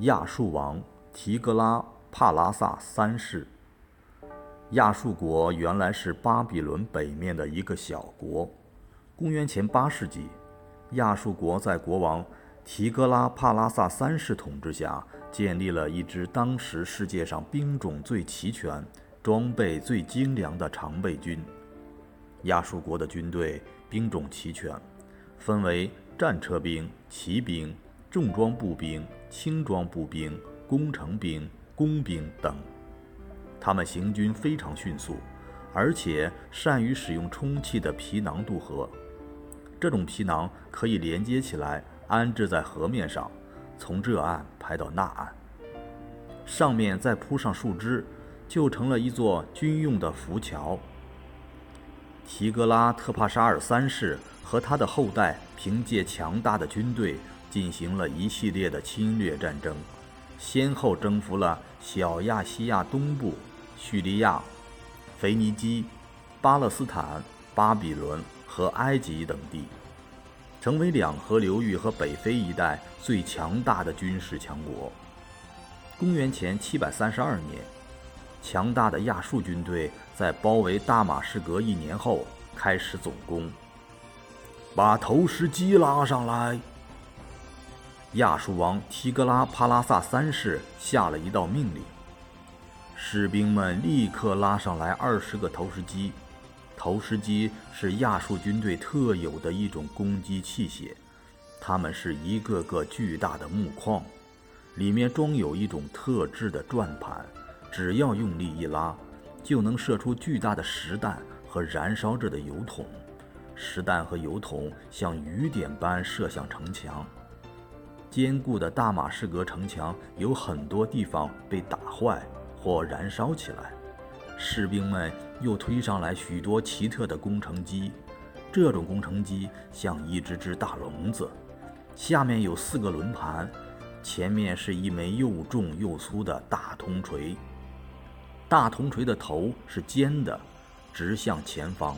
亚述王提格拉帕拉萨三世。亚述国原来是巴比伦北面的一个小国。公元前八世纪，亚述国在国王提格拉帕拉萨三世统治下，建立了一支当时世界上兵种最齐全、装备最精良的常备军。亚述国的军队兵种齐全，分为战车兵、骑兵。重装步兵、轻装步兵、工程兵、工兵等，他们行军非常迅速，而且善于使用充气的皮囊渡河。这种皮囊可以连接起来，安置在河面上，从这岸排到那岸。上面再铺上树枝，就成了一座军用的浮桥。提格拉特帕沙尔三世和他的后代凭借强大的军队。进行了一系列的侵略战争，先后征服了小亚细亚东部、叙利亚、腓尼基、巴勒斯坦、巴比伦和埃及等地，成为两河流域和北非一带最强大的军事强国。公元前732年，强大的亚述军队在包围大马士革一年后开始总攻，把投石机拉上来。亚述王提格拉帕拉萨三世下了一道命令，士兵们立刻拉上来二十个投石机。投石机是亚述军队特有的一种攻击器械，它们是一个个巨大的木框，里面装有一种特制的转盘，只要用力一拉，就能射出巨大的石弹和燃烧着的油桶。石弹和油桶像雨点般射向城墙。坚固的大马士革城墙有很多地方被打坏或燃烧起来，士兵们又推上来许多奇特的工程机。这种工程机像一只只大笼子，下面有四个轮盘，前面是一枚又重又粗的大铜锤。大铜锤的头是尖的，直向前方，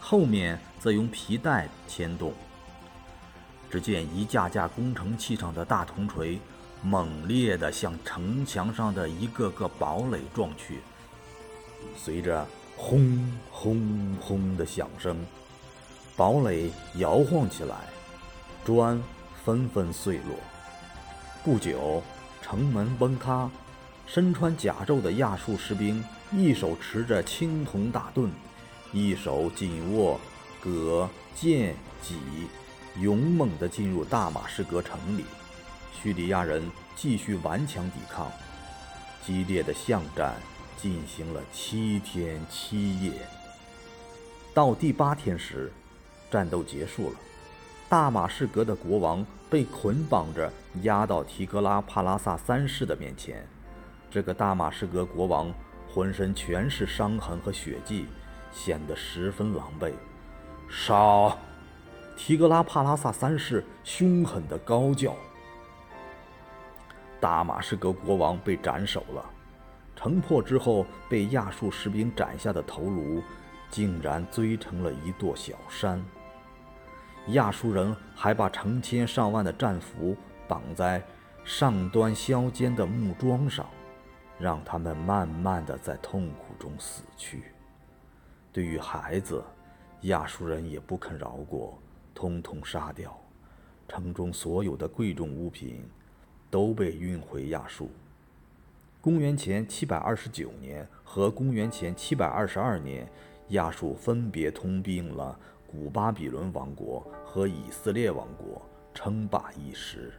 后面则用皮带牵动。只见一架架工程器上的大铜锤，猛烈地向城墙上的一个个堡垒撞去。随着轰轰轰的响声，堡垒摇晃起来，砖纷纷碎落。不久，城门崩塌，身穿甲胄的亚述士兵一手持着青铜大盾，一手紧握戈、剑、戟。勇猛地进入大马士革城里，叙利亚人继续顽强抵抗。激烈的巷战进行了七天七夜。到第八天时，战斗结束了，大马士革的国王被捆绑着押到提格拉帕拉萨三世的面前。这个大马士革国王浑身全是伤痕和血迹，显得十分狼狈。杀！提格拉帕拉萨三世凶狠地高叫：“大马士革国王被斩首了。城破之后，被亚述士兵斩下的头颅，竟然堆成了一座小山。亚述人还把成千上万的战俘绑在上端削尖的木桩上，让他们慢慢地在痛苦中死去。对于孩子，亚述人也不肯饶过。”通通杀掉，城中所有的贵重物品都被运回亚述。公元前七百二十九年和公元前七百二十二年，亚述分别吞并了古巴比伦王国和以色列王国，称霸一时。